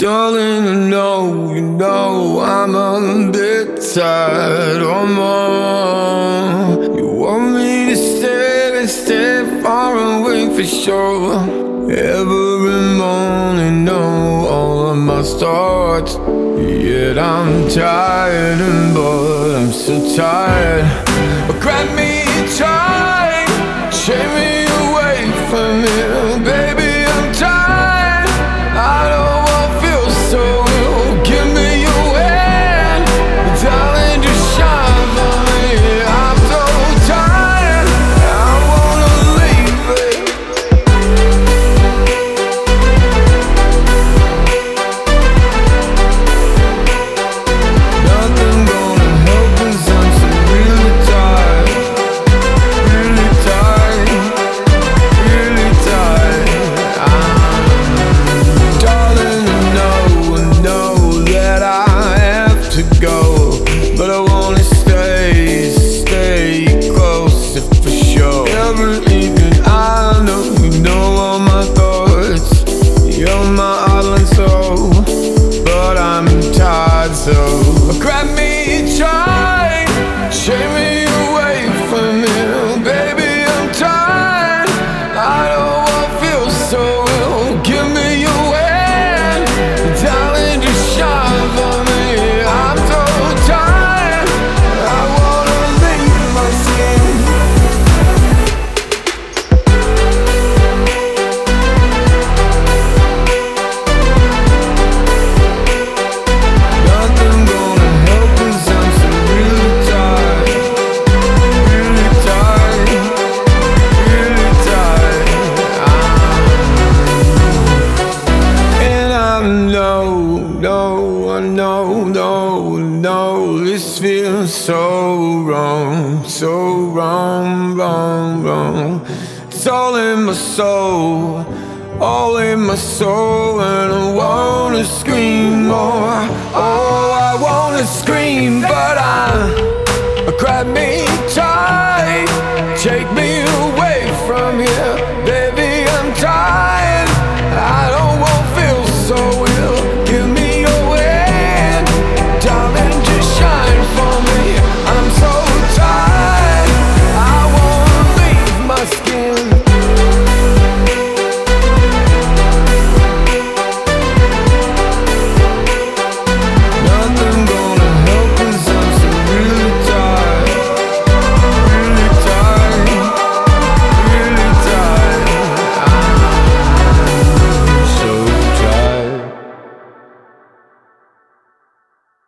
Darling, I know, you know I'm a bit tired or more. You want me to stay, and stay far away for sure. Every morning, know all of my thoughts. Yet I'm tired, and bored, I'm so tired. Grab me tight, sure. Every no, I know, no, no, this feels so wrong, so wrong, wrong, wrong. It's all in my soul, all in my soul, and I wanna scream more. Oh, I wanna scream.